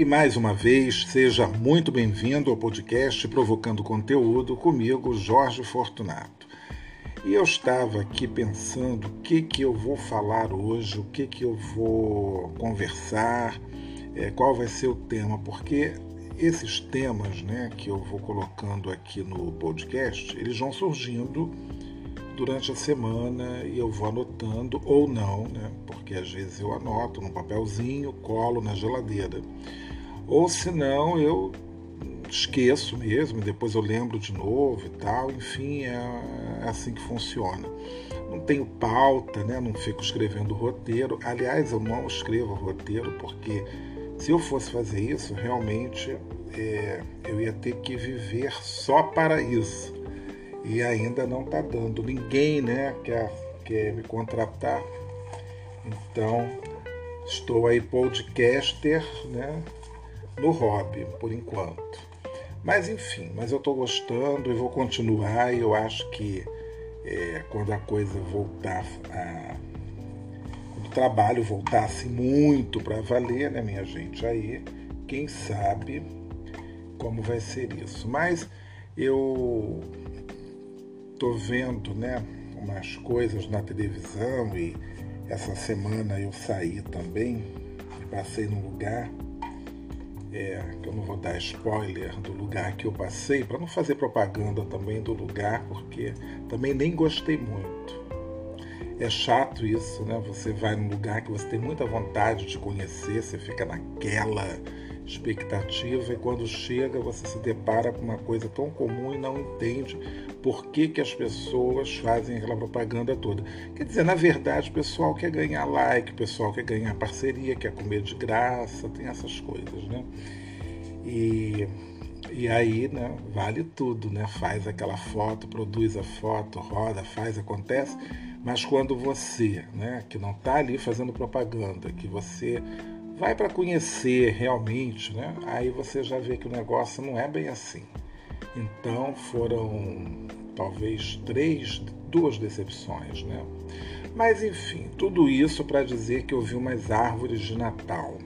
E mais uma vez, seja muito bem-vindo ao podcast Provocando Conteúdo comigo, Jorge Fortunato. E eu estava aqui pensando o que, que eu vou falar hoje, o que, que eu vou conversar, é, qual vai ser o tema, porque esses temas né, que eu vou colocando aqui no podcast, eles vão surgindo durante a semana e eu vou anotando ou não, né, porque às vezes eu anoto num papelzinho, colo na geladeira. Ou senão eu esqueço mesmo, depois eu lembro de novo e tal, enfim, é, é assim que funciona. Não tenho pauta, né? não fico escrevendo roteiro. Aliás, eu não escrevo roteiro porque se eu fosse fazer isso, realmente é, eu ia ter que viver só para isso. E ainda não está dando. Ninguém né, quer, quer me contratar. Então, estou aí podcaster, né? No hobby, por enquanto. Mas enfim, mas eu estou gostando e vou continuar e eu acho que é, quando a coisa voltar a. Quando o trabalho voltasse muito para valer, né, minha gente? Aí, quem sabe como vai ser isso. Mas eu tô vendo, né, umas coisas na televisão e essa semana eu saí também, passei num lugar é, que eu não vou dar spoiler do lugar que eu passei, para não fazer propaganda também do lugar, porque também nem gostei muito. É chato isso, né? Você vai num lugar que você tem muita vontade de conhecer, você fica naquela expectativa e quando chega você se depara com uma coisa tão comum e não entende por que, que as pessoas fazem aquela propaganda toda. Quer dizer, na verdade, o pessoal quer ganhar like, o pessoal quer ganhar parceria, quer comer de graça, tem essas coisas, né? E, e aí, né, vale tudo, né? Faz aquela foto, produz a foto, roda, faz, acontece. Mas quando você, né, que não está ali fazendo propaganda, que você vai para conhecer realmente, né, aí você já vê que o negócio não é bem assim. Então foram talvez três, duas decepções, né? Mas enfim, tudo isso para dizer que eu vi umas árvores de Natal.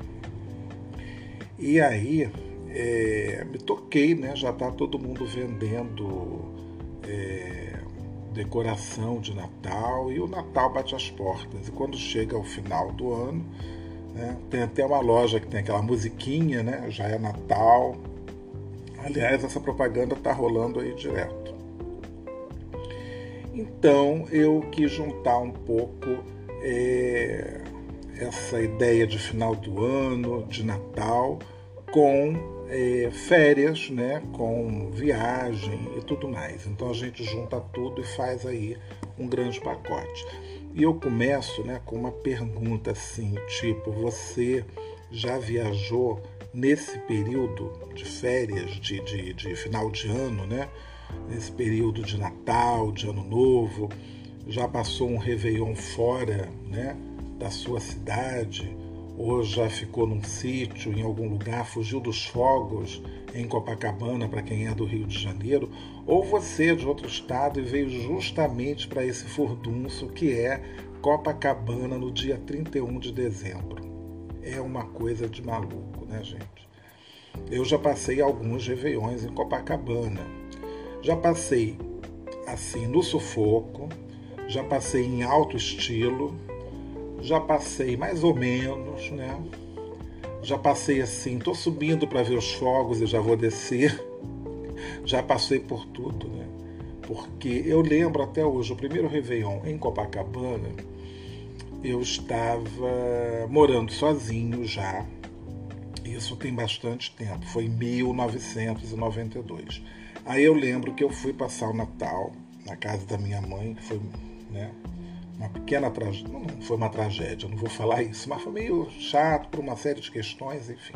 E aí é, me toquei, né? Já está todo mundo vendendo é, decoração de Natal e o Natal bate as portas. E quando chega ao final do ano, né, tem até uma loja que tem aquela musiquinha, né? Já é Natal, Aliás, essa propaganda está rolando aí direto. Então eu quis juntar um pouco é, essa ideia de final do ano, de Natal, com é, férias, né, com viagem e tudo mais. Então a gente junta tudo e faz aí um grande pacote. E eu começo né, com uma pergunta assim, tipo, você já viajou nesse período de férias, de, de, de, final de ano, né? nesse período de Natal, de Ano Novo, já passou um Réveillon fora né? da sua cidade, ou já ficou num sítio, em algum lugar, fugiu dos fogos em Copacabana, para quem é do Rio de Janeiro, ou você é de outro estado e veio justamente para esse furdunço que é Copacabana no dia 31 de dezembro. É uma coisa de maluco né, gente? Eu já passei alguns réveillões em Copacabana. Já passei assim no sufoco, já passei em alto estilo, já passei mais ou menos, né? Já passei assim, tô subindo para ver os fogos e já vou descer. Já passei por tudo, né? Porque eu lembro até hoje, o primeiro Réveillon em Copacabana, eu estava morando sozinho já, isso tem bastante tempo, foi em 1992. Aí eu lembro que eu fui passar o Natal na casa da minha mãe, que foi né, uma pequena tragédia. Não foi uma tragédia, não vou falar isso, mas foi meio chato por uma série de questões, enfim.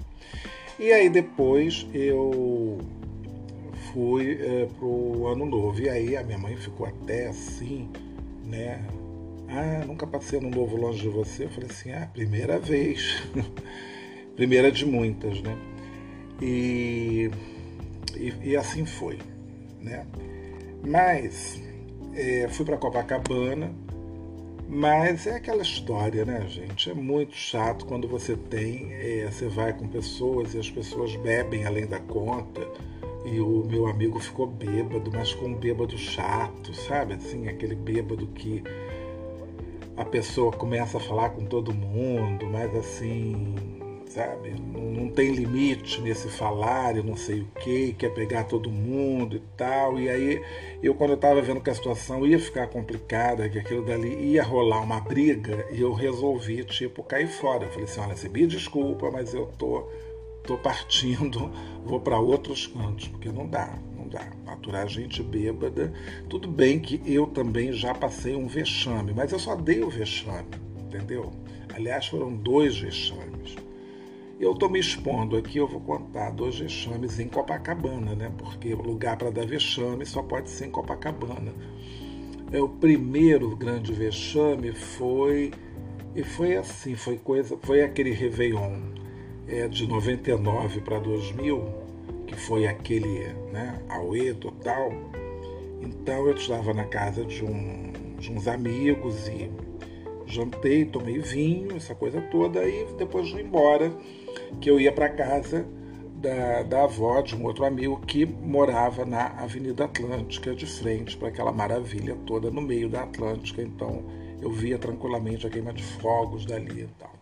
E aí depois eu fui é, pro ano novo. E aí a minha mãe ficou até assim, né? Ah, nunca passei ano novo longe de você. Eu falei assim, ah, primeira vez. primeira de muitas, né? E, e, e assim foi, né? Mas é, fui para Copacabana, mas é aquela história, né, gente? É muito chato quando você tem, é, você vai com pessoas e as pessoas bebem além da conta e o meu amigo ficou bêbado, mas com um bêbado chato, sabe? Assim, aquele bêbado que a pessoa começa a falar com todo mundo, mas assim, sabe? Não, tem limite nesse falar e não sei o que, quer pegar todo mundo e tal. E aí eu, quando eu estava vendo que a situação ia ficar complicada, que aquilo dali ia rolar uma briga, eu resolvi, tipo, cair fora. Eu falei assim: olha, se me desculpa, mas eu tô, tô partindo, vou para outros cantos, porque não dá. Não dá. Aturar gente bêbada. Tudo bem que eu também já passei um vexame, mas eu só dei o vexame, entendeu? Aliás, foram dois vexames. Eu estou me expondo aqui, eu vou contar dois vexames em Copacabana, né? Porque o lugar para dar vexame só pode ser em Copacabana. É, o primeiro grande vexame foi e foi assim, foi coisa, foi aquele Réveillon é, de 99 para 2000, que foi aquele, né, auê total. Então eu estava na casa de, um, de uns amigos e jantei, tomei vinho, essa coisa toda, e depois fui embora, que eu ia para casa da, da avó de um outro amigo que morava na Avenida Atlântica, de frente para aquela maravilha toda no meio da Atlântica. Então eu via tranquilamente a queima de fogos dali e tal.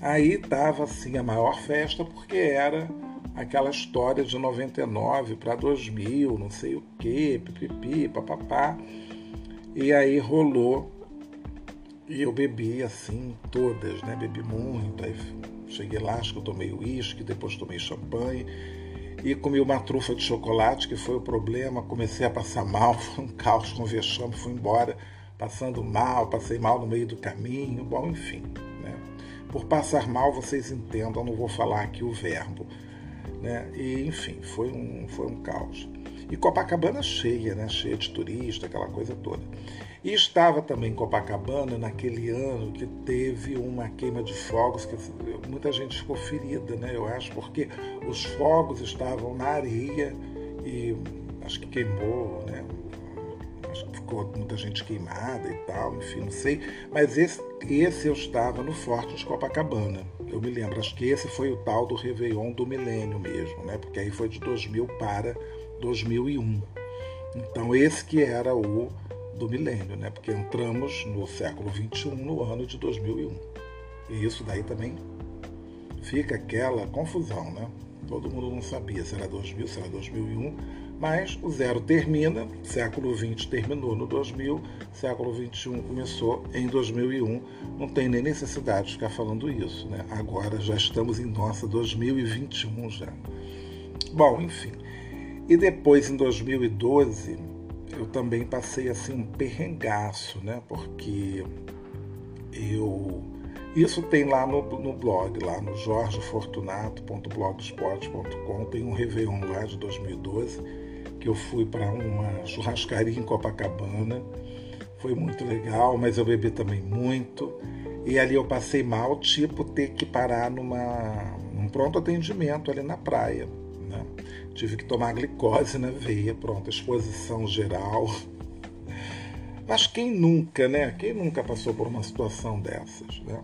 Aí estava assim a maior festa porque era aquela história de 99 para 2000, não sei o que, pipipi, papapá. E aí rolou e eu bebi assim, todas, né? Bebi muito. Aí cheguei lá, acho que eu tomei uísque, depois tomei champanhe. E comi uma trufa de chocolate, que foi o problema. Comecei a passar mal, foi um caos com vexame, fui embora passando mal, passei mal no meio do caminho. Bom, enfim. Né? Por passar mal, vocês entendam, não vou falar aqui o verbo. Né? E, enfim, foi um, foi um caos. E Copacabana cheia, né? cheia de turista, aquela coisa toda. E estava também em Copacabana naquele ano que teve uma queima de fogos, que muita gente ficou ferida, né? Eu acho, porque os fogos estavam na areia e acho que queimou, né? Acho que ficou muita gente queimada e tal, enfim, não sei. Mas esse, esse eu estava no Forte de Copacabana. Eu me lembro, acho que esse foi o tal do Réveillon do milênio mesmo, né? Porque aí foi de 2000 para 2001. Então esse que era o do milênio, né? porque entramos no século XXI no ano de 2001. E isso daí também fica aquela confusão, né? Todo mundo não sabia se era 2000, se era 2001, mas o zero termina, século XX terminou no 2000, século XXI começou em 2001. Não tem nem necessidade de ficar falando isso, né? Agora já estamos em nossa 2021 já. Bom, enfim. E depois, em 2012, eu também passei assim um perrengaço, né? Porque eu isso tem lá no, no blog, lá no jorgefortunato.blogspot.com, tem um Réveillon lá de 2012, que eu fui para uma churrascaria em Copacabana. Foi muito legal, mas eu bebi também muito. E ali eu passei mal, tipo ter que parar numa, num pronto atendimento ali na praia. Né? Tive que tomar glicose na veia, pronto, exposição geral. Mas quem nunca, né? Quem nunca passou por uma situação dessas, né?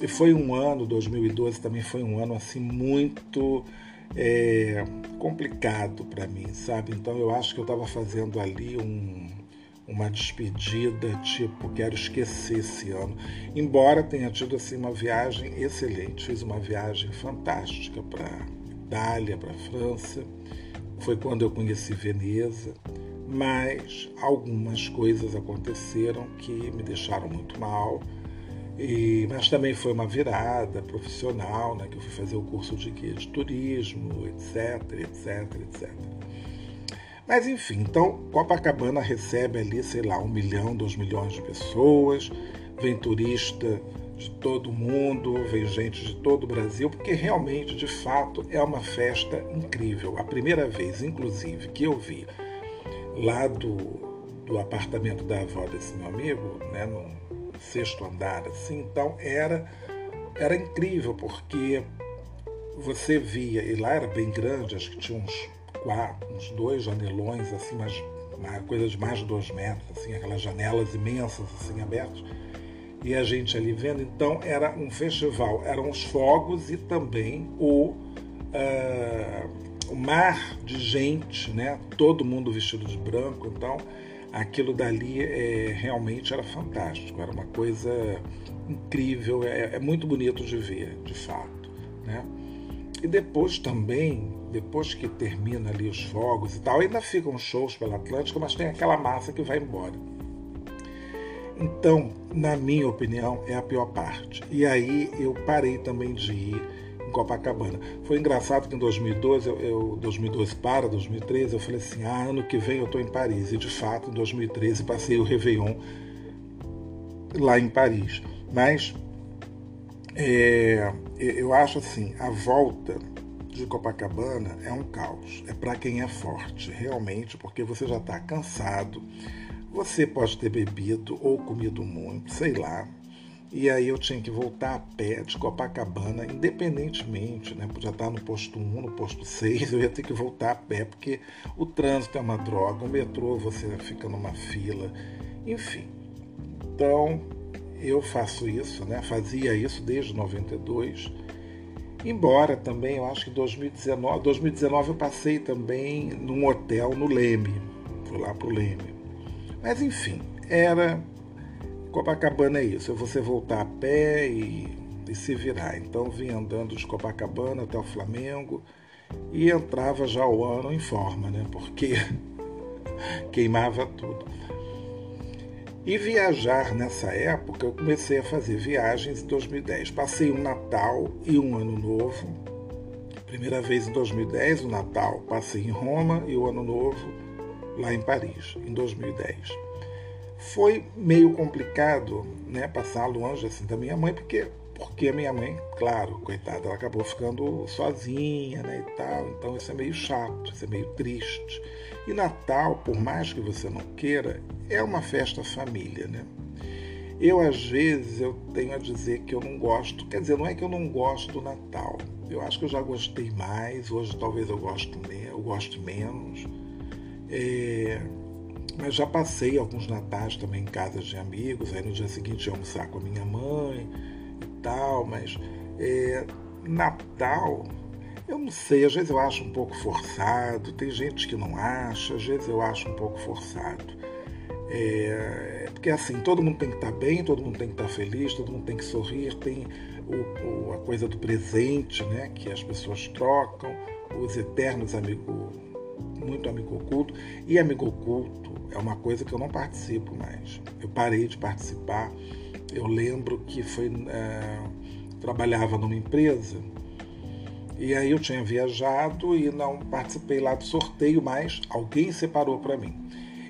E foi um ano, 2012 também foi um ano assim muito é, complicado para mim, sabe? Então eu acho que eu estava fazendo ali um, uma despedida, tipo, quero esquecer esse ano. Embora tenha tido assim uma viagem excelente, fiz uma viagem fantástica para Itália, para a França. Foi quando eu conheci Veneza, mas algumas coisas aconteceram que me deixaram muito mal. E, mas também foi uma virada profissional, né, que eu fui fazer o curso de guia de turismo, etc, etc, etc. Mas enfim, então Copacabana recebe ali, sei lá, um milhão, dois milhões de pessoas, vem turista de todo mundo, vem gente de todo o Brasil, porque realmente, de fato, é uma festa incrível. A primeira vez, inclusive, que eu vi lá do, do apartamento da avó desse meu amigo, né, no sexto andar, assim, então era, era incrível, porque você via, e lá era bem grande, acho que tinha uns quatro, uns dois janelões, assim, mas uma coisa de mais de dois metros, assim, aquelas janelas imensas, assim, abertas. E a gente ali vendo, então era um festival, eram os fogos e também o, uh, o mar de gente, né? Todo mundo vestido de branco, então aquilo dali é, realmente era fantástico, era uma coisa incrível, é, é muito bonito de ver, de fato, né? E depois também depois que termina ali os fogos e tal, ainda ficam shows pela Atlântica, mas tem aquela massa que vai embora. Então, na minha opinião, é a pior parte. E aí eu parei também de ir em Copacabana. Foi engraçado que em 2012, eu, eu 2012 para 2013, eu falei assim: ah, ano que vem eu estou em Paris. E de fato, em 2013, passei o Réveillon lá em Paris. Mas é, eu acho assim: a volta de Copacabana é um caos. É para quem é forte, realmente, porque você já está cansado. Você pode ter bebido ou comido muito, sei lá. E aí eu tinha que voltar a pé de Copacabana, independentemente, né? Podia estar no posto 1, no posto 6, eu ia ter que voltar a pé, porque o trânsito é uma droga, o metrô você fica numa fila, enfim. Então, eu faço isso, né? Fazia isso desde 92 Embora também, eu acho que 2019, 2019 eu passei também num hotel no Leme, fui lá pro Leme. Mas enfim, era Copacabana é isso, é você voltar a pé e, e se virar. Então vim andando de Copacabana até o Flamengo e entrava já o ano em forma, né? Porque queimava tudo. E viajar nessa época, eu comecei a fazer viagens em 2010. Passei um Natal e um Ano Novo. Primeira vez em 2010, o Natal passei em Roma e o Ano Novo lá em Paris, em 2010. Foi meio complicado, né, passar longe assim da minha mãe, porque porque a minha mãe, claro, coitada, ela acabou ficando sozinha, né, e tal. Então isso é meio chato, isso é meio triste. E Natal, por mais que você não queira, é uma festa família, né? Eu, às vezes, eu tenho a dizer que eu não gosto, quer dizer, não é que eu não gosto do Natal. Eu acho que eu já gostei mais, hoje talvez eu, gosto, eu goste menos. É, mas já passei alguns natais também em casas de amigos, aí no dia seguinte eu almoçar com a minha mãe e tal, mas é, Natal eu não sei, às vezes eu acho um pouco forçado, tem gente que não acha, às vezes eu acho um pouco forçado. É, porque assim, todo mundo tem que estar bem, todo mundo tem que estar feliz, todo mundo tem que sorrir, tem o, o, a coisa do presente, né, que as pessoas trocam, os eternos amigos, muito amigo oculto. E amigo oculto é uma coisa que eu não participo mais. Eu parei de participar. Eu lembro que foi. É, trabalhava numa empresa e aí eu tinha viajado e não participei lá do sorteio, mas alguém separou para mim.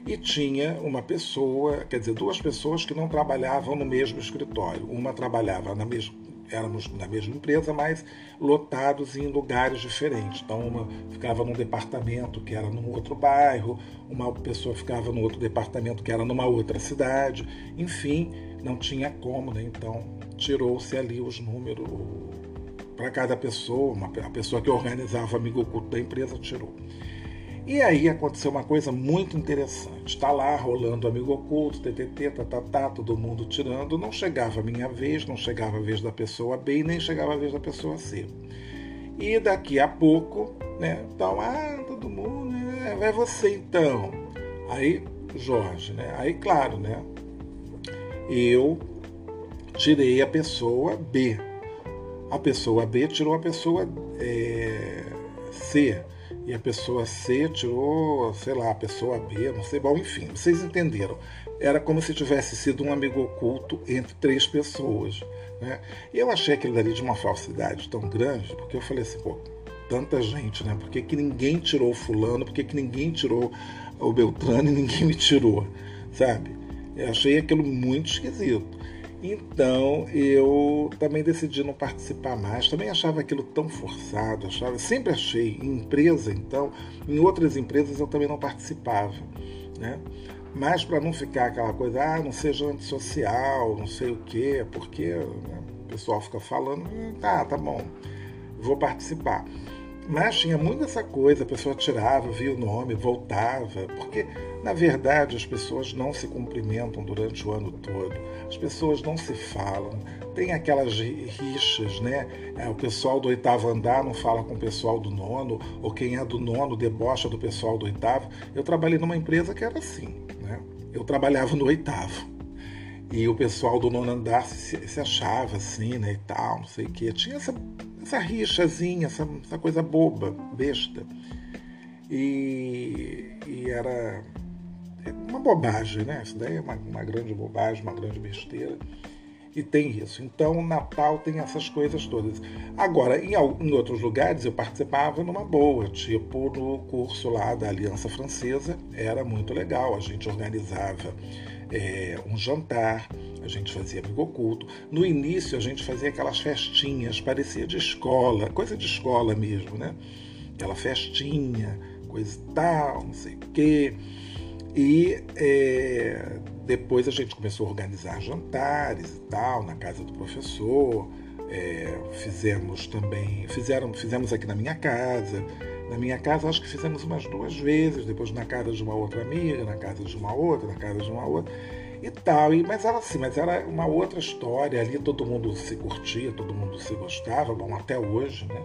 E tinha uma pessoa, quer dizer, duas pessoas que não trabalhavam no mesmo escritório. Uma trabalhava na mesma, éramos na mesma empresa, mas lotados em lugares diferentes. Então, uma ficava num departamento que era num outro bairro, uma pessoa ficava no outro departamento que era numa outra cidade. Enfim, não tinha como, né? Então, tirou-se ali os números, para cada pessoa, uma, a pessoa que organizava o amigo oculto da empresa tirou. E aí aconteceu uma coisa muito interessante. Está lá rolando amigo oculto, TTT, tatatá, tá, tá, todo mundo tirando. Não chegava a minha vez, não chegava a vez da pessoa B nem chegava a vez da pessoa C. E daqui a pouco, né? Então, ah, todo mundo, né, é você então. Aí, Jorge, né? Aí, claro, né? Eu tirei a pessoa B a pessoa B tirou a pessoa é, C. E a pessoa C tirou, sei lá, a pessoa B, não sei, bom, enfim, vocês entenderam. Era como se tivesse sido um amigo oculto entre três pessoas. Né? E eu achei aquilo dali de uma falsidade tão grande, porque eu falei assim, pô, tanta gente, né? Por que, que ninguém tirou fulano? Por que, que ninguém tirou o Beltrano e ninguém me tirou? Sabe? Eu achei aquilo muito esquisito. Então eu também decidi não participar mais. Também achava aquilo tão forçado, achava, sempre achei. Em empresa, então, em outras empresas eu também não participava, né? Mas para não ficar aquela coisa, ah, não seja antissocial, não sei o quê, porque né, o pessoal fica falando, tá, tá bom, vou participar. Mas tinha muito essa coisa, a pessoa tirava, via o nome, voltava, porque na verdade as pessoas não se cumprimentam durante o ano todo, as pessoas não se falam, tem aquelas rixas, né? É, o pessoal do oitavo andar não fala com o pessoal do nono, ou quem é do nono debocha do pessoal do oitavo. Eu trabalhei numa empresa que era assim, né? Eu trabalhava no oitavo. E o pessoal do nono andar se, se achava assim, né, e tal, não sei o quê. Tinha essa essa rixazinha, essa, essa coisa boba, besta. E, e era uma bobagem, né? Isso daí é uma, uma grande bobagem, uma grande besteira. E tem isso. Então, Natal tem essas coisas todas. Agora, em, em, outros lugares eu participava numa boa, tipo no curso lá da Aliança Francesa, era muito legal. A gente organizava é, um jantar, a gente fazia amigo oculto. No início a gente fazia aquelas festinhas, parecia de escola, coisa de escola mesmo, né? Aquela festinha, coisa e tal, não sei o quê. E é, depois a gente começou a organizar jantares e tal, na casa do professor. É, fizemos também, fizeram, fizemos aqui na minha casa. Na minha casa acho que fizemos umas duas vezes, depois na casa de uma outra amiga, na casa de uma outra, na casa de uma outra e tal. E, mas era assim, mas era uma outra história. Ali todo mundo se curtia, todo mundo se gostava, bom, até hoje, né?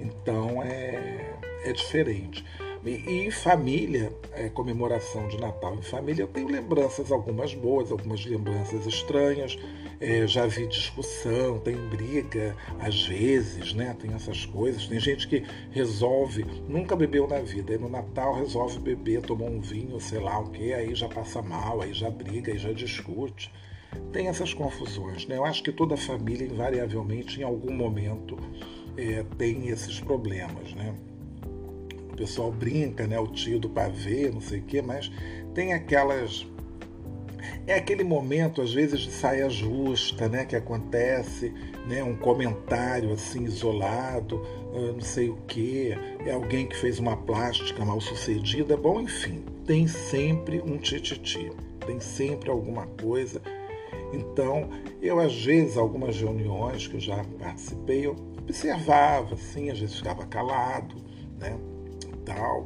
Então é, é diferente. E, e família, é, comemoração de Natal em família, eu tenho lembranças, algumas boas, algumas lembranças estranhas. É, já vi discussão, tem briga, às vezes, né? Tem essas coisas. Tem gente que resolve, nunca bebeu na vida, aí no Natal resolve beber, tomar um vinho, sei lá o que, aí já passa mal, aí já briga, aí já discute. Tem essas confusões, né? Eu acho que toda família, invariavelmente, em algum momento, é, tem esses problemas, né? O pessoal brinca, né? O tio do pavê, não sei o quê, mas tem aquelas. É aquele momento, às vezes, de saia justa, né? Que acontece, né? Um comentário assim isolado, não sei o quê, é alguém que fez uma plástica mal sucedida. Bom, enfim, tem sempre um tititi, tem sempre alguma coisa. Então, eu às vezes, algumas reuniões que eu já participei, eu observava, assim, às vezes ficava calado, né? Natal,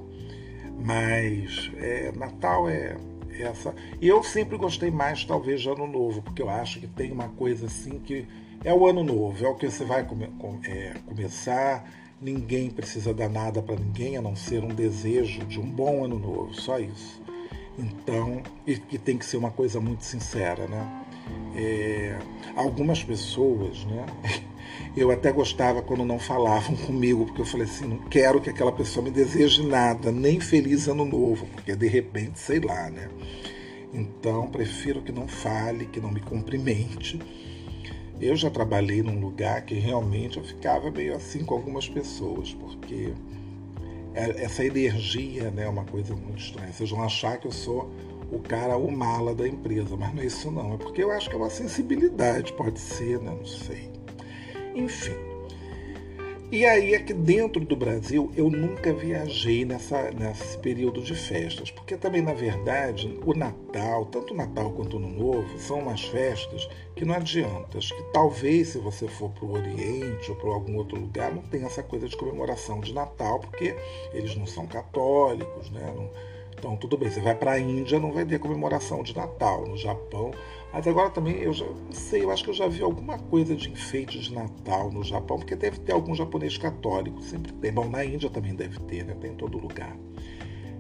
mas é, Natal é, é essa. E eu sempre gostei mais, talvez, de Ano Novo, porque eu acho que tem uma coisa assim que é o Ano Novo, é o que você vai come, com, é, começar. Ninguém precisa dar nada para ninguém a não ser um desejo de um bom Ano Novo, só isso. Então, e que tem que ser uma coisa muito sincera, né? É, algumas pessoas, né? Eu até gostava quando não falavam comigo, porque eu falei assim, não quero que aquela pessoa me deseje nada, nem feliz ano novo, porque de repente, sei lá, né? Então, prefiro que não fale, que não me cumprimente. Eu já trabalhei num lugar que realmente eu ficava meio assim com algumas pessoas, porque é, essa energia né, é uma coisa muito estranha. Vocês vão achar que eu sou o cara, o mala da empresa, mas não é isso não. É porque eu acho que é uma sensibilidade, pode ser, né? Não sei. Enfim. E aí é que dentro do Brasil eu nunca viajei nessa, nesse período de festas, porque também, na verdade, o Natal, tanto o Natal quanto o Ano Novo, são umas festas que não adianta. Que talvez se você for para o Oriente ou para algum outro lugar, não tem essa coisa de comemoração de Natal, porque eles não são católicos, né? Não, então, tudo bem, você vai para a Índia, não vai ter comemoração de Natal. No Japão, mas agora também, eu já não sei, eu acho que eu já vi alguma coisa de enfeite de Natal no Japão, porque deve ter algum japonês católico, sempre tem. Bom, na Índia também deve ter, né? Tem em todo lugar.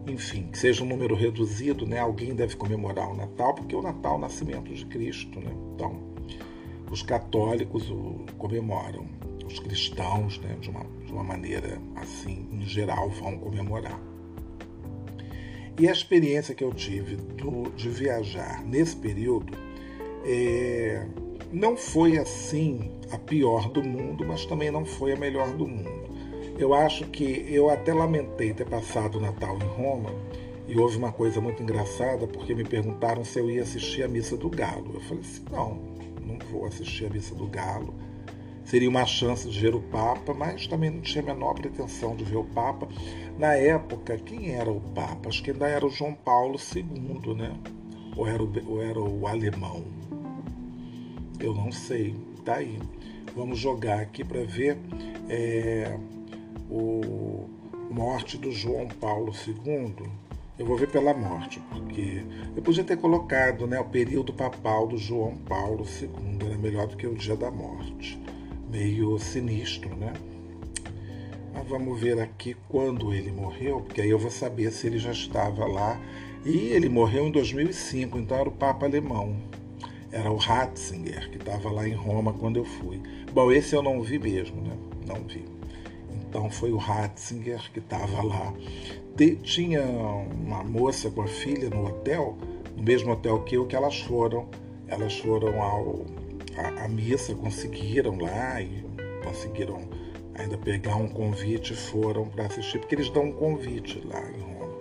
Enfim, que seja um número reduzido, né? Alguém deve comemorar o Natal, porque o Natal é o nascimento de Cristo, né? Então, os católicos o comemoram, os cristãos, né? De uma, de uma maneira assim, em geral, vão comemorar. E a experiência que eu tive do, de viajar nesse período é, não foi assim a pior do mundo, mas também não foi a melhor do mundo. Eu acho que eu até lamentei ter passado o Natal em Roma e houve uma coisa muito engraçada porque me perguntaram se eu ia assistir a missa do Galo. Eu falei assim: não, não vou assistir a missa do Galo. Seria uma chance de ver o Papa, mas também não tinha a menor pretensão de ver o Papa. Na época, quem era o Papa? Acho que ainda era o João Paulo II, né? Ou era o, ou era o alemão? Eu não sei. Tá aí. Vamos jogar aqui para ver é, o morte do João Paulo II. Eu vou ver pela morte, porque eu podia ter colocado né, o período papal do João Paulo II, era melhor do que o dia da morte. Meio sinistro, né? Mas vamos ver aqui quando ele morreu, porque aí eu vou saber se ele já estava lá. E ele morreu em 2005, então era o Papa Alemão. Era o Ratzinger, que estava lá em Roma quando eu fui. Bom, esse eu não vi mesmo, né? Não vi. Então foi o Ratzinger que estava lá. tinha uma moça com a filha no hotel, no mesmo hotel que eu, que elas foram. Elas foram ao, a, a missa, conseguiram lá e conseguiram ainda pegar um convite e foram para assistir, porque eles dão um convite lá em Roma.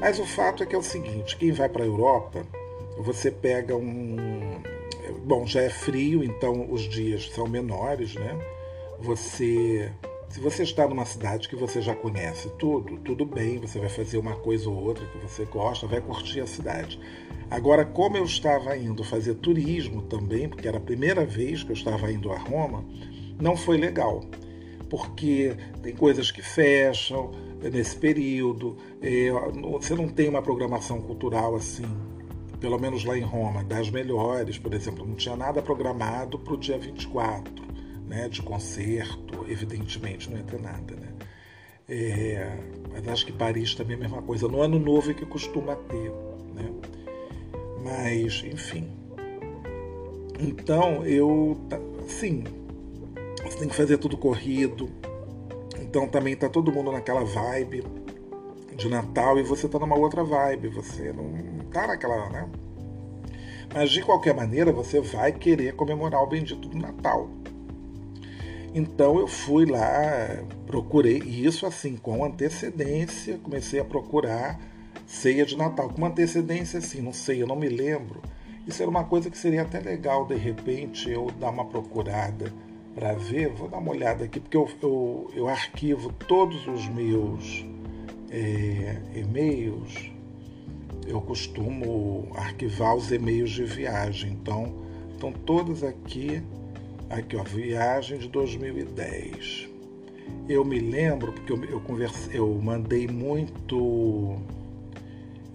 Mas o fato é que é o seguinte: quem vai para a Europa, você pega um. Bom, já é frio, então os dias são menores, né? Você se você está numa cidade que você já conhece tudo, tudo bem, você vai fazer uma coisa ou outra que você gosta, vai curtir a cidade. Agora, como eu estava indo fazer turismo também, porque era a primeira vez que eu estava indo a Roma, não foi legal, porque tem coisas que fecham nesse período, é, você não tem uma programação cultural assim, pelo menos lá em Roma, das melhores, por exemplo, não tinha nada programado para o dia 24 né, de concerto, evidentemente não entra nada. Né? É, mas acho que Paris também é a mesma coisa. No ano novo é que costuma ter. Né? Mas, enfim. Então, eu. Sim, você tem que fazer tudo corrido. Então, também tá todo mundo naquela vibe de Natal e você tá numa outra vibe. Você não tá naquela. Né? Mas, de qualquer maneira, você vai querer comemorar o bendito do Natal. Então eu fui lá, procurei, isso assim, com antecedência, comecei a procurar ceia de Natal. Com antecedência, assim, não sei, eu não me lembro. Isso era uma coisa que seria até legal, de repente, eu dar uma procurada para ver. Vou dar uma olhada aqui, porque eu, eu, eu arquivo todos os meus é, e-mails. Eu costumo arquivar os e-mails de viagem. Então, estão todos aqui Aqui, ó, viagem de 2010. Eu me lembro porque eu, eu conversei, eu mandei muito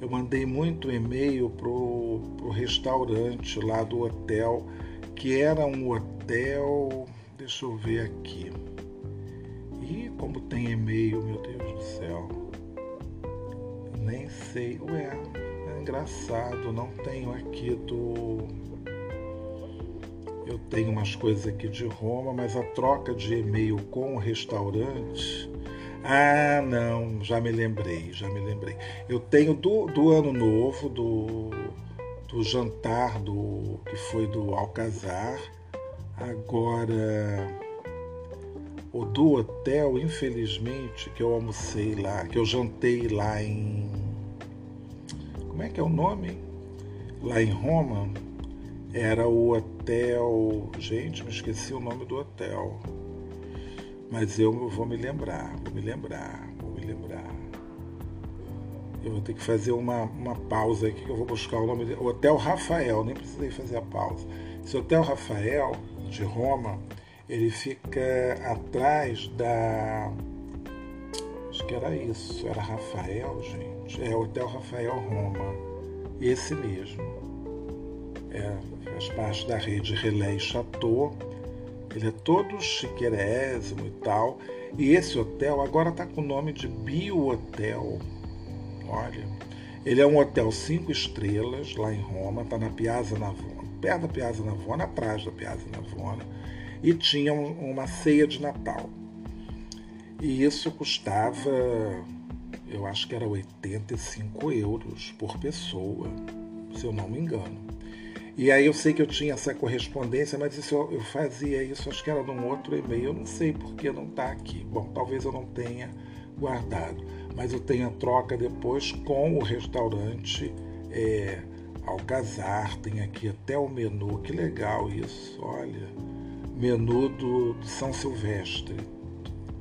eu mandei muito e-mail pro, pro restaurante lá do hotel, que era um hotel, deixa eu ver aqui. E como tem e-mail, meu Deus do céu. Nem sei. Ué, é engraçado, não tenho aqui do eu tenho umas coisas aqui de Roma, mas a troca de e-mail com o restaurante. Ah, não, já me lembrei, já me lembrei. Eu tenho do, do ano novo, do, do jantar do que foi do Alcazar. Agora, o do hotel, infelizmente, que eu almocei lá, que eu jantei lá em. Como é que é o nome? Lá em Roma era o hotel. Gente, me esqueci o nome do hotel. Mas eu vou me lembrar, vou me lembrar, vou me lembrar. Eu vou ter que fazer uma, uma pausa aqui que eu vou buscar o nome dele. Hotel Rafael, nem precisei fazer a pausa. Esse Hotel Rafael, de Roma, ele fica atrás da. Acho que era isso, era Rafael, gente. É Hotel Rafael Roma. Esse mesmo é, faz parte da rede Relais Chateau. Ele é todo chiquerésimo e tal. E esse hotel agora está com o nome de Bio Hotel. Olha, ele é um hotel cinco estrelas lá em Roma, está na Piazza Navona, perto da Piazza Navona, atrás da Piazza Navona, e tinha uma ceia de Natal. E isso custava, eu acho que era 85 euros por pessoa, se eu não me engano. E aí eu sei que eu tinha essa correspondência, mas isso eu, eu fazia isso, acho que era num outro e-mail. Eu não sei por que não está aqui. Bom, talvez eu não tenha guardado, mas eu tenho a troca depois com o restaurante é, Alcazar. Tem aqui até o menu, que legal isso, olha. Menu do, do São Silvestre,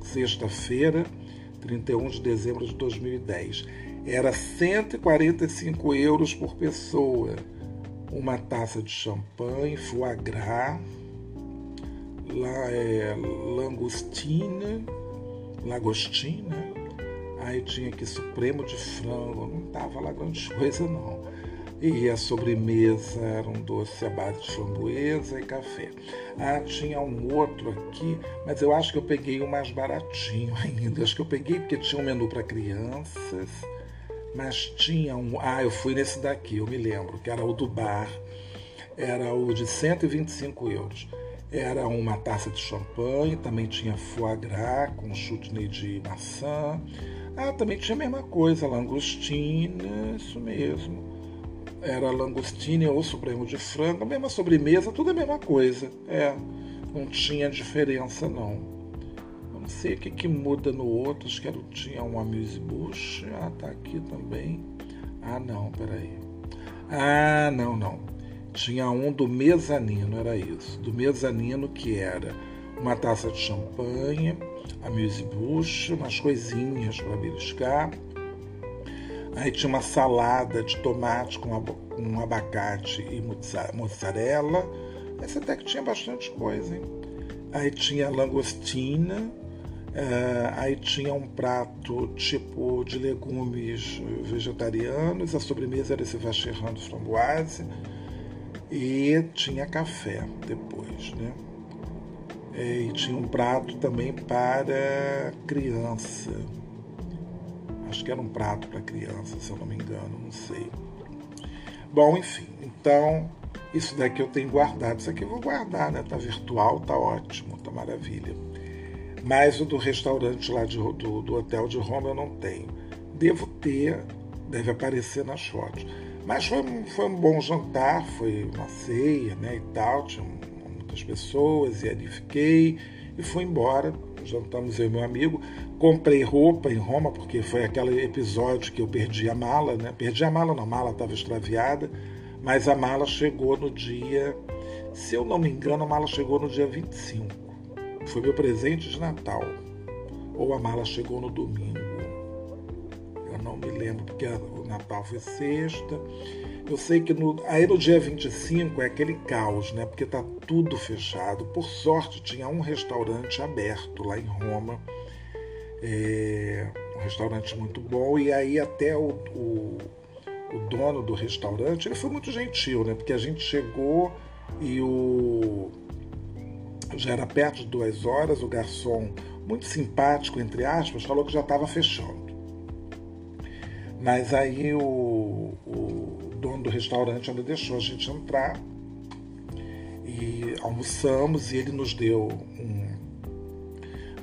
sexta-feira, 31 de dezembro de 2010. Era 145 euros por pessoa uma taça de champanhe, foie gras, lá é langostina, lagostina, aí tinha aqui supremo de frango, não tava lá grande coisa não. E a sobremesa era um doce à base de framboesa e café. Ah, tinha um outro aqui, mas eu acho que eu peguei o mais baratinho ainda. Acho que eu peguei porque tinha um menu para crianças mas tinha um. Ah, eu fui nesse daqui, eu me lembro, que era o do bar, era o de 125 euros. Era uma taça de champanhe, também tinha foie gras com chutney de maçã. Ah, também tinha a mesma coisa, langostina, isso mesmo. Era langostina ou supremo de frango, a mesma sobremesa, tudo a mesma coisa. É, não tinha diferença não sei o que, que muda no outro. Acho que era, tinha um amuse-bouche. Ah, tá aqui também. Ah, não, peraí. Ah, não, não. Tinha um do mezanino, era isso. Do mezanino que era uma taça de champanhe, amuse-bouche, umas coisinhas para beliscar. Aí tinha uma salada de tomate com, com abacate e mozzarella. Essa até que tinha bastante coisa, hein? Aí tinha langostina, é, aí tinha um prato tipo de legumes vegetarianos, a sobremesa era esse vacherrão de framboise e tinha café depois, né? É, e tinha um prato também para criança. Acho que era um prato para criança, se eu não me engano, não sei. Bom, enfim, então isso daqui eu tenho guardado. Isso aqui eu vou guardar, né? Tá virtual, tá ótimo, tá maravilha. Mas o do restaurante lá de, do, do hotel de Roma eu não tenho. Devo ter, deve aparecer nas fotos. Mas foi, foi um bom jantar, foi uma ceia né, e tal, tinha muitas pessoas, e ali fiquei e fui embora. Jantamos eu e meu amigo. Comprei roupa em Roma, porque foi aquele episódio que eu perdi a mala, né? Perdi a mala, não, a mala estava extraviada, mas a mala chegou no dia, se eu não me engano, a mala chegou no dia 25. Foi meu presente de Natal. Ou a mala chegou no domingo. Eu não me lembro, porque o Natal foi sexta. Eu sei que no, aí no dia 25 é aquele caos, né? Porque tá tudo fechado. Por sorte, tinha um restaurante aberto lá em Roma. É, um restaurante muito bom. E aí até o, o, o dono do restaurante, ele foi muito gentil, né? Porque a gente chegou e o já era perto de duas horas, o garçom, muito simpático, entre aspas, falou que já estava fechando. Mas aí o, o dono do restaurante ainda deixou a gente entrar e almoçamos e ele nos deu um,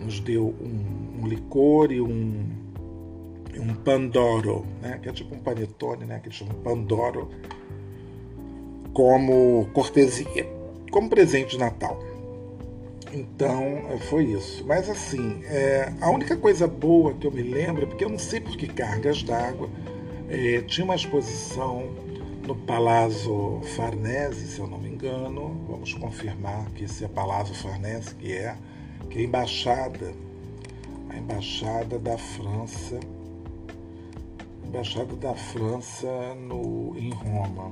nos deu um, um licor e um, um pandoro, né? que é tipo um panetone, né? que eles chamam pandoro, como cortesia, como presente de Natal. Então é, foi isso. Mas assim, é, a única coisa boa que eu me lembro, é porque eu não sei por que cargas d'água, é, tinha uma exposição no Palazzo Farnese, se eu não me engano. Vamos confirmar que esse é Palazzo Farnese, que é, que é a embaixada, a embaixada da França, embaixada da França no, em Roma.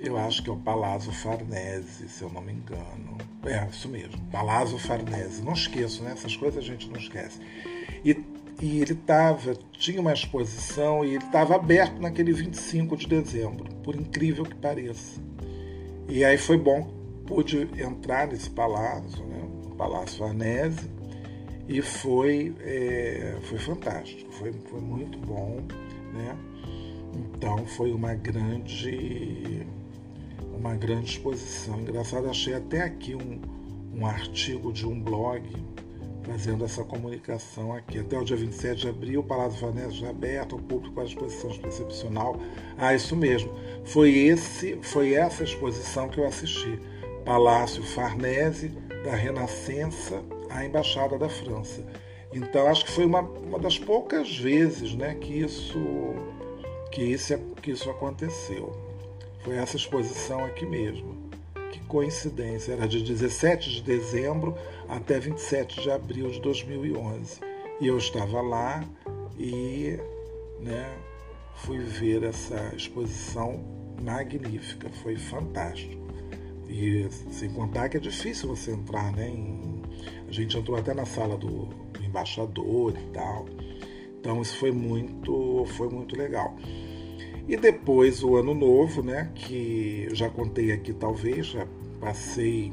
Eu acho que é o Palazzo Farnese, se eu não me engano. É, isso mesmo, Palazzo Farnese. Não esqueço, né? Essas coisas a gente não esquece. E, e ele estava, tinha uma exposição e ele estava aberto naquele 25 de dezembro, por incrível que pareça. E aí foi bom, pude entrar nesse palazzo, né? O Palazzo Farnese, e foi, é, foi fantástico, foi, foi muito bom, né? Então foi uma grande uma grande exposição. Engraçado, achei até aqui um, um artigo de um blog fazendo essa comunicação aqui. Até o dia 27 de abril, o Palácio Farnese já aberto ao público para a exposição excepcional. Ah, isso mesmo. Foi esse, foi essa exposição que eu assisti. Palácio Farnese, da Renascença à Embaixada da França. Então acho que foi uma, uma das poucas vezes né, que, isso, que, isso, que isso aconteceu. Foi essa exposição aqui mesmo. Que coincidência, era de 17 de dezembro até 27 de abril de 2011. E eu estava lá e né, fui ver essa exposição magnífica, foi fantástico. E sem contar que é difícil você entrar, né? Em... A gente entrou até na sala do, do embaixador e tal. Então isso foi muito, foi muito legal. E depois o ano novo, né? Que eu já contei aqui talvez, já passei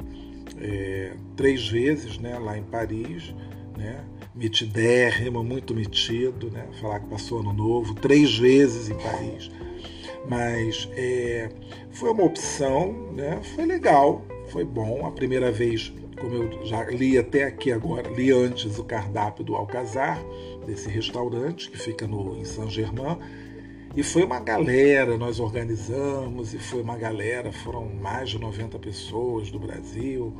é, três vezes né, lá em Paris, né, mitidérrimo, muito metido, né, falar que passou ano novo, três vezes em Paris. Mas é, foi uma opção, né, foi legal, foi bom. A primeira vez, como eu já li até aqui agora, li antes o cardápio do Alcazar, desse restaurante que fica no, em Saint-Germain e foi uma galera, nós organizamos e foi uma galera, foram mais de 90 pessoas do Brasil.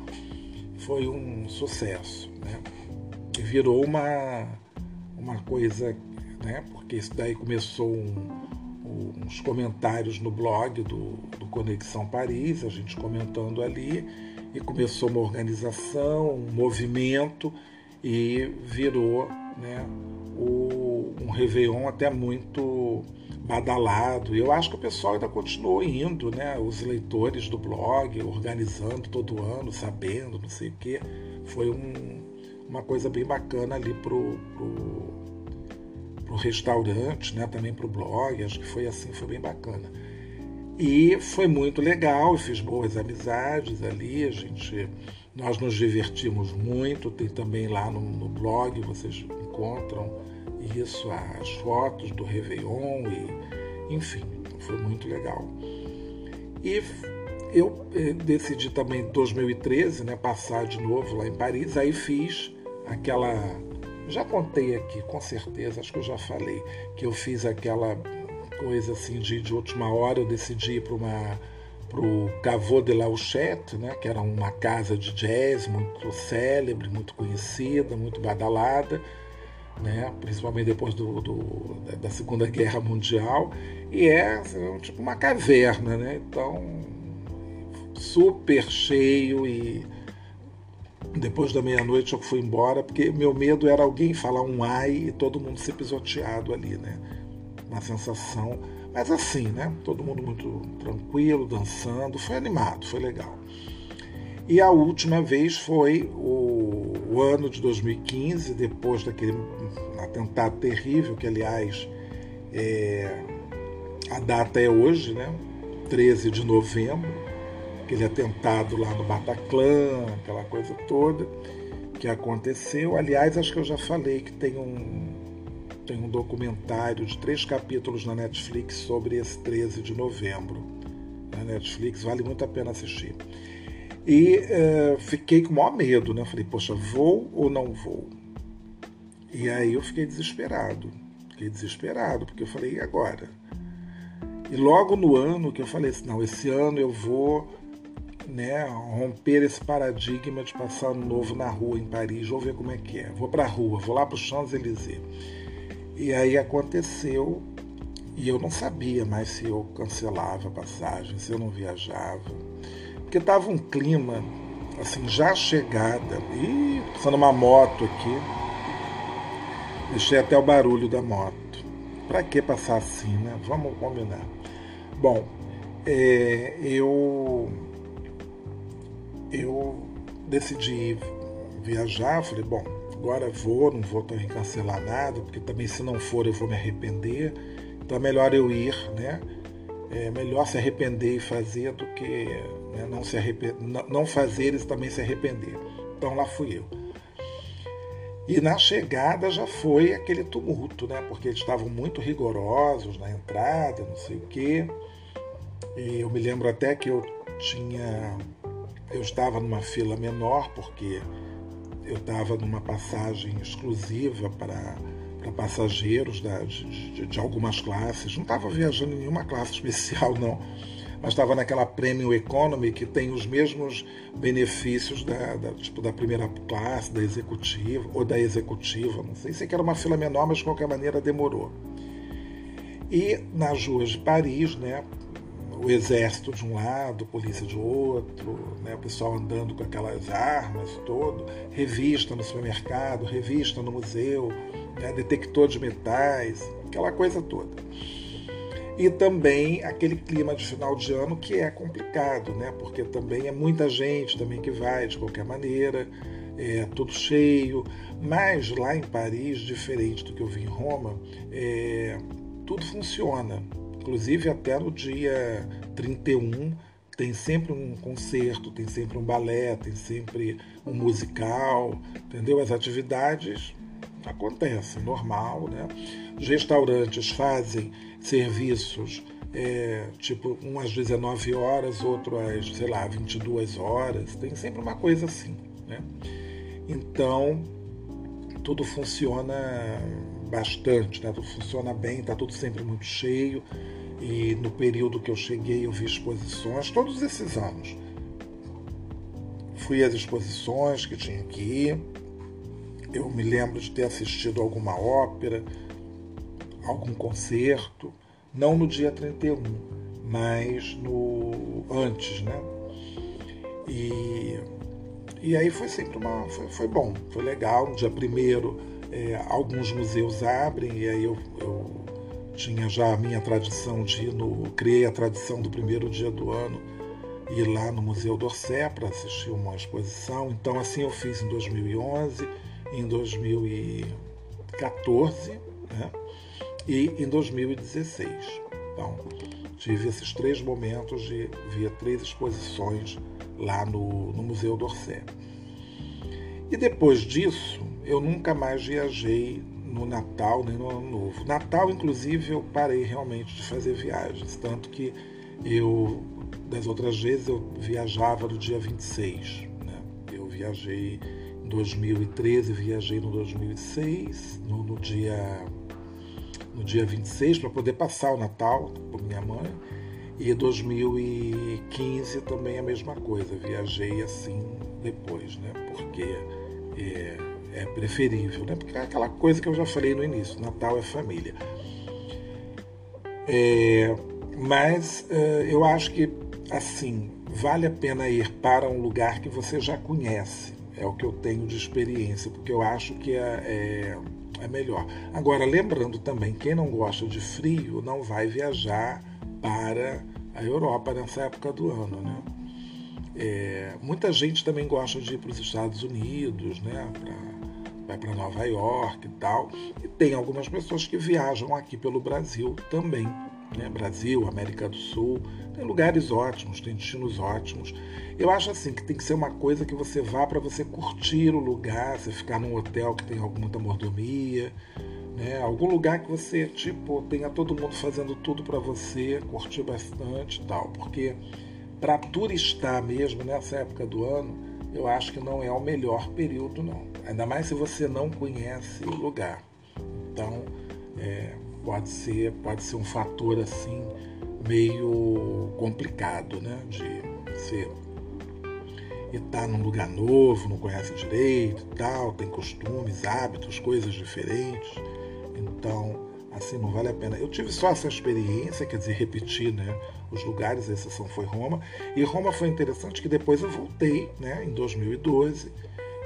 Foi um sucesso, né? E virou uma, uma coisa, né? Porque isso daí começou um, uns comentários no blog do, do Conexão Paris, a gente comentando ali, e começou uma organização, um movimento, e virou né, o, um Réveillon até muito badalado. Eu acho que o pessoal ainda continuou indo, né? Os leitores do blog, organizando todo ano, sabendo, não sei o quê. Foi um, uma coisa bem bacana ali pro, pro, pro restaurante, né? Também pro blog. Acho que foi assim, foi bem bacana. E foi muito legal, eu fiz boas amizades ali, a gente, nós nos divertimos muito, tem também lá no, no blog, vocês encontram isso, as fotos do Réveillon, e, enfim, foi muito legal. E eu eh, decidi também em 2013 né, passar de novo lá em Paris, aí fiz aquela. Já contei aqui, com certeza, acho que eu já falei, que eu fiz aquela coisa assim de, de última hora, eu decidi ir para uma para o Caveau de la Huchette, né, que era uma casa de jazz muito célebre, muito conhecida, muito badalada né? principalmente depois do, do, da Segunda Guerra Mundial, e é assim, tipo uma caverna, né? então super cheio e depois da meia-noite eu fui embora, porque meu medo era alguém falar um ai e todo mundo ser pisoteado ali, né? Uma sensação, mas assim, né? Todo mundo muito tranquilo, dançando, foi animado, foi legal. E a última vez foi o, ano de 2015, depois daquele atentado terrível, que aliás é, a data é hoje, né? 13 de novembro, aquele atentado lá no Bataclan, aquela coisa toda que aconteceu. Aliás, acho que eu já falei que tem um, tem um documentário de três capítulos na Netflix sobre esse 13 de novembro. Na Netflix, vale muito a pena assistir. E uh, fiquei com o maior medo, né? Falei, poxa, vou ou não vou? E aí eu fiquei desesperado. Fiquei desesperado, porque eu falei, e agora? E logo no ano que eu falei assim, não, esse ano eu vou né, romper esse paradigma de passar ano novo na rua em Paris, vou ver como é que é. Vou para a rua, vou lá para Champs-Élysées. E aí aconteceu, e eu não sabia mais se eu cancelava a passagem, se eu não viajava porque tava um clima, assim, já chegada. Ih, passando uma moto aqui. Deixei até o barulho da moto. Para que passar assim, né? Vamos combinar. Bom, é, eu eu decidi viajar, falei, bom, agora vou, não vou também cancelar nada, porque também se não for eu vou me arrepender. Então é melhor eu ir, né? É melhor se arrepender e fazer do que né? não, se arrepender, não fazer e também se arrepender. Então lá fui eu. E na chegada já foi aquele tumulto, né? Porque eles estavam muito rigorosos na entrada, não sei o quê. E eu me lembro até que eu tinha. Eu estava numa fila menor, porque eu estava numa passagem exclusiva para, para passageiros da, de, de, algumas classes. Não estava viajando em nenhuma classe especial, não mas estava naquela Premium Economy que tem os mesmos benefícios da, da, tipo, da primeira classe, da executiva, ou da executiva, não sei. Que era uma fila menor, mas de qualquer maneira demorou. E nas ruas de Paris, né, o exército de um lado, polícia de outro, né, o pessoal andando com aquelas armas todo, revista no supermercado, revista no museu, né, detector de metais, aquela coisa toda e também aquele clima de final de ano que é complicado, né? Porque também é muita gente também que vai de qualquer maneira, é tudo cheio. Mas lá em Paris, diferente do que eu vi em Roma, é, tudo funciona. Inclusive até no dia 31 tem sempre um concerto, tem sempre um balé, tem sempre um musical, entendeu? As atividades acontecem, normal, né? Os restaurantes fazem serviços, é, tipo um às 19 horas, outro às, sei lá, 22 horas, tem sempre uma coisa assim, né? Então, tudo funciona bastante, né? tudo funciona bem, está tudo sempre muito cheio. E no período que eu cheguei, eu vi exposições, todos esses anos. Fui às exposições que tinha aqui. Eu me lembro de ter assistido alguma ópera, algum concerto, não no dia 31, mas no antes, né? E, e aí foi sempre uma. Foi, foi bom, foi legal. No dia primeiro, é, alguns museus abrem, e aí eu, eu tinha já a minha tradição de ir no. Criei a tradição do primeiro dia do ano ir lá no Museu d'Orsay para assistir uma exposição. Então, assim eu fiz em 2011, em 2014, né? e em 2016. Então, tive esses três momentos de via três exposições lá no, no Museu d'Orsay. E depois disso, eu nunca mais viajei no Natal nem no Ano Novo. Natal, inclusive, eu parei realmente de fazer viagens, tanto que eu, das outras vezes, eu viajava no dia 26. Né? Eu viajei em 2013, viajei no 2006, no, no dia no dia 26 para poder passar o Natal com minha mãe. E 2015 também a mesma coisa, viajei assim depois, né? Porque é, é preferível, né? Porque é aquela coisa que eu já falei no início, Natal é família. É, mas é, eu acho que assim vale a pena ir para um lugar que você já conhece. É o que eu tenho de experiência, porque eu acho que é, é é melhor. Agora, lembrando também, quem não gosta de frio não vai viajar para a Europa nessa época do ano, né? É, muita gente também gosta de ir para os Estados Unidos, né? Pra, vai para Nova York e tal. E tem algumas pessoas que viajam aqui pelo Brasil também. Né? Brasil, América do Sul, tem lugares ótimos, tem destinos ótimos. Eu acho assim que tem que ser uma coisa que você vá para você curtir o lugar, você ficar num hotel que tem muita mordomia, né? Algum lugar que você tipo tenha todo mundo fazendo tudo para você, curtir bastante, e tal, porque para turistar mesmo nessa época do ano, eu acho que não é o melhor período não. Ainda mais se você não conhece o lugar. Então, é, pode ser pode ser um fator assim meio complicado, né? De ser e tá num lugar novo, não conhece direito, tal, tem costumes, hábitos, coisas diferentes. Então, assim, não vale a pena. Eu tive só essa experiência, quer dizer, repetir, né? Os lugares, a exceção foi Roma. E Roma foi interessante que depois eu voltei, né? Em 2012.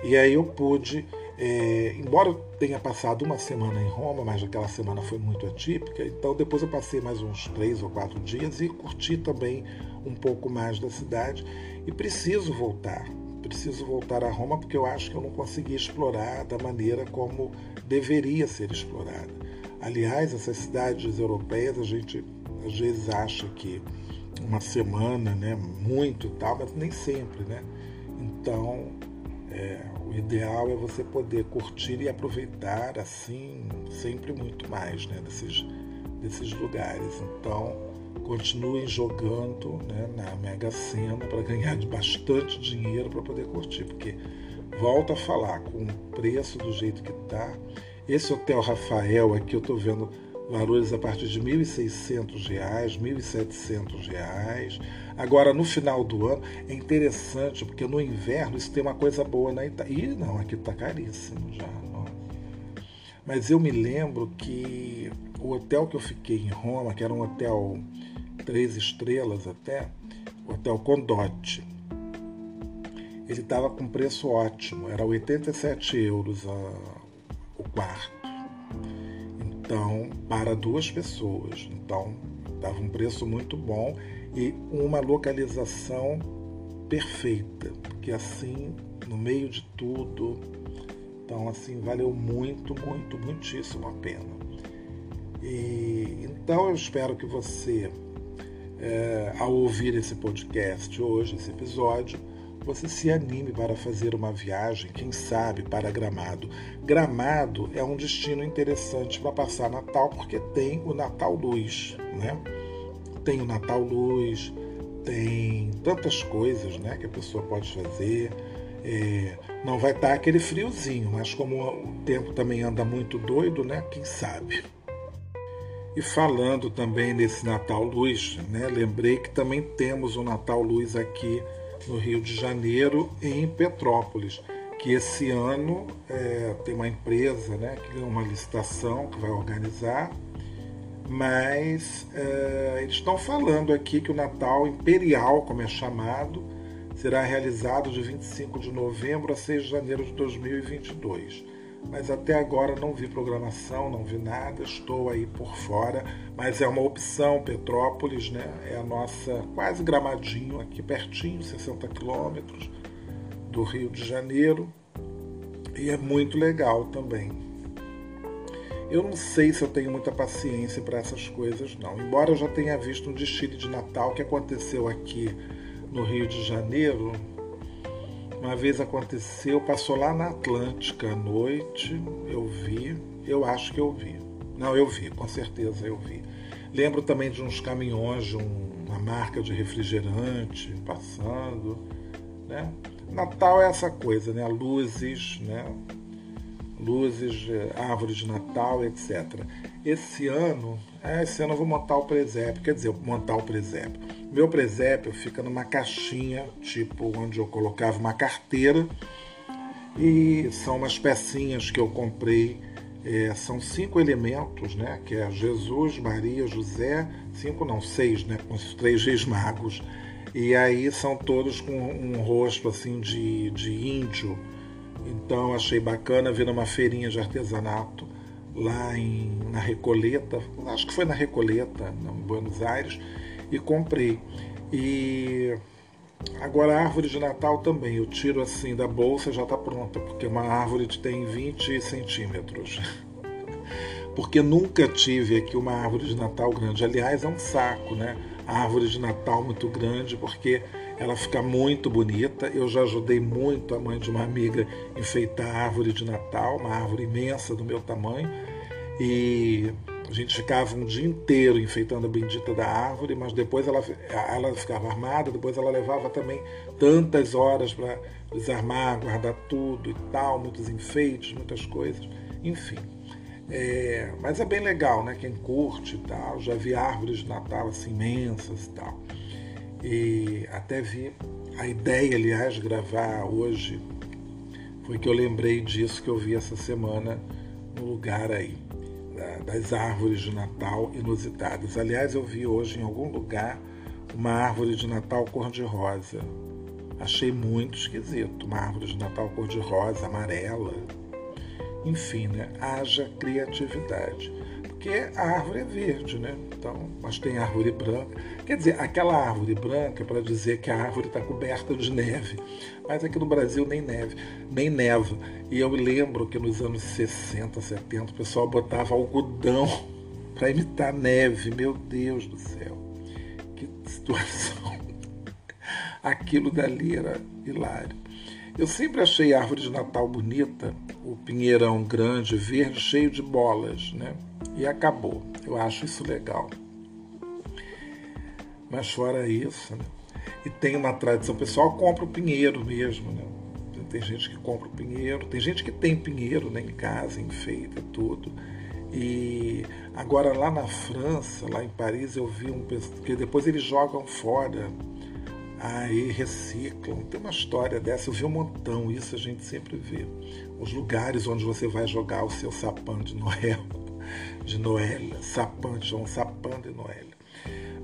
E aí eu pude é, embora eu tenha passado uma semana em Roma, mas aquela semana foi muito atípica, então depois eu passei mais uns três ou quatro dias e curti também um pouco mais da cidade. E preciso voltar, preciso voltar a Roma porque eu acho que eu não consegui explorar da maneira como deveria ser explorada. Aliás, essas cidades europeias a gente às vezes acha que uma semana, né, muito e tal, mas nem sempre, né? Então, é, o ideal é você poder curtir e aproveitar assim sempre muito mais né, desses, desses lugares. Então, continuem jogando né, na Mega Sena para ganhar bastante dinheiro para poder curtir, porque volto a falar, com o preço do jeito que está. Esse Hotel Rafael aqui eu estou vendo valores a partir de R$ 1.600, R$ 1.700. Agora, no final do ano, é interessante, porque no inverno isso tem uma coisa boa na Itália. Ih, não, aqui está caríssimo já. Mas eu me lembro que o hotel que eu fiquei em Roma, que era um hotel três estrelas até, o Hotel Condotti, ele estava com preço ótimo, era 87 euros a, quarto. Então, para duas pessoas. Então, dava um preço muito bom e uma localização perfeita, porque assim, no meio de tudo, então assim, valeu muito, muito, muitíssimo a pena. E então eu espero que você, é, ao ouvir esse podcast hoje, esse episódio, você se anime para fazer uma viagem, quem sabe, para Gramado. Gramado é um destino interessante para passar Natal, porque tem o Natal Luz, né? Tem o Natal Luz, tem tantas coisas né, que a pessoa pode fazer. É, não vai estar aquele friozinho, mas como o tempo também anda muito doido, né? Quem sabe? E falando também nesse Natal Luz, né, lembrei que também temos o Natal Luz aqui no Rio de Janeiro, em Petrópolis, que esse ano é, tem uma empresa né, que ganhou uma licitação que vai organizar, mas é, eles estão falando aqui que o Natal Imperial, como é chamado, será realizado de 25 de novembro a 6 de janeiro de 2022 mas até agora não vi programação, não vi nada, estou aí por fora, mas é uma opção Petrópolis, né? É a nossa quase gramadinho aqui pertinho, 60 quilômetros do Rio de Janeiro, e é muito legal também. Eu não sei se eu tenho muita paciência para essas coisas, não. Embora eu já tenha visto um desfile de Natal que aconteceu aqui no Rio de Janeiro, uma vez aconteceu, passou lá na Atlântica à noite, eu vi, eu acho que eu vi. Não, eu vi, com certeza eu vi. Lembro também de uns caminhões de uma marca de refrigerante passando, né? Natal é essa coisa, né? Luzes, né? Luzes, árvore de Natal, etc. Esse ano, é, esse ano eu vou montar o presépio, quer dizer, montar o presépio meu presépio fica numa caixinha, tipo onde eu colocava uma carteira, e são umas pecinhas que eu comprei. É, são cinco elementos, né? Que é Jesus, Maria, José, cinco não, seis, né? Com os três reis magos. E aí são todos com um rosto assim de, de índio. Então achei bacana vir numa feirinha de artesanato lá em, na Recoleta, acho que foi na Recoleta, em Buenos Aires, e comprei. E agora a árvore de Natal também, eu tiro assim da bolsa já está pronta, porque uma árvore tem 20 centímetros. porque nunca tive aqui uma árvore de Natal grande. Aliás, é um saco, né? A árvore de Natal muito grande, porque ela fica muito bonita. Eu já ajudei muito a mãe de uma amiga enfeitar a árvore de Natal, uma árvore imensa do meu tamanho. E a gente ficava um dia inteiro enfeitando a bendita da árvore, mas depois ela, ela ficava armada, depois ela levava também tantas horas para desarmar, guardar tudo e tal, muitos enfeites, muitas coisas, enfim. É, mas é bem legal, né? Quem curte e tal, já vi árvores de Natal assim imensas e tal. E até vi a ideia, aliás, gravar hoje, foi que eu lembrei disso que eu vi essa semana no lugar aí das árvores de Natal inusitadas. Aliás, eu vi hoje em algum lugar uma árvore de Natal cor-de-rosa. Achei muito esquisito. Uma árvore de Natal cor-de-rosa, amarela. Enfim, né? haja criatividade. Porque a árvore é verde, né? Então, mas tem árvore branca. Quer dizer, aquela árvore branca para dizer que a árvore está coberta de neve. Mas aqui no Brasil nem neve, nem neva. E eu lembro que nos anos 60, 70, o pessoal botava algodão para imitar neve. Meu Deus do céu. Que situação. Aquilo dali era hilário. Eu sempre achei a árvore de Natal bonita, o pinheirão grande, verde, cheio de bolas, né? E acabou. Eu acho isso legal. Mas fora isso, né? E tem uma tradição, pessoal compra o pinheiro mesmo, né? tem gente que compra o pinheiro, tem gente que tem pinheiro né, em casa, enfeita tudo. E agora lá na França, lá em Paris, eu vi um que depois eles jogam fora, aí reciclam. Tem uma história dessa, eu vi um montão, isso a gente sempre vê. Os lugares onde você vai jogar o seu sapão de Noel, de Noel, sapão, de um sapão de.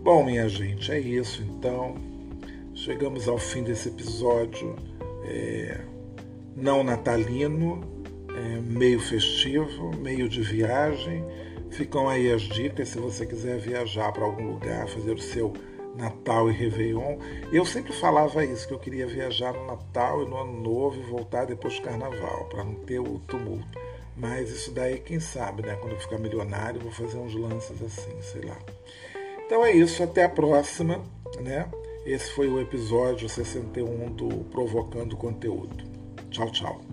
Bom, minha gente, é isso então. Chegamos ao fim desse episódio é, não natalino, é, meio festivo, meio de viagem. Ficam aí as dicas se você quiser viajar para algum lugar, fazer o seu Natal e Réveillon. Eu sempre falava isso, que eu queria viajar no Natal e no Ano Novo e voltar depois do Carnaval, para não ter o tumulto. Mas isso daí, quem sabe, né? Quando eu ficar milionário, vou fazer uns lances assim, sei lá. Então é isso, até a próxima, né? Esse foi o episódio 61 do Provocando Conteúdo. Tchau, tchau.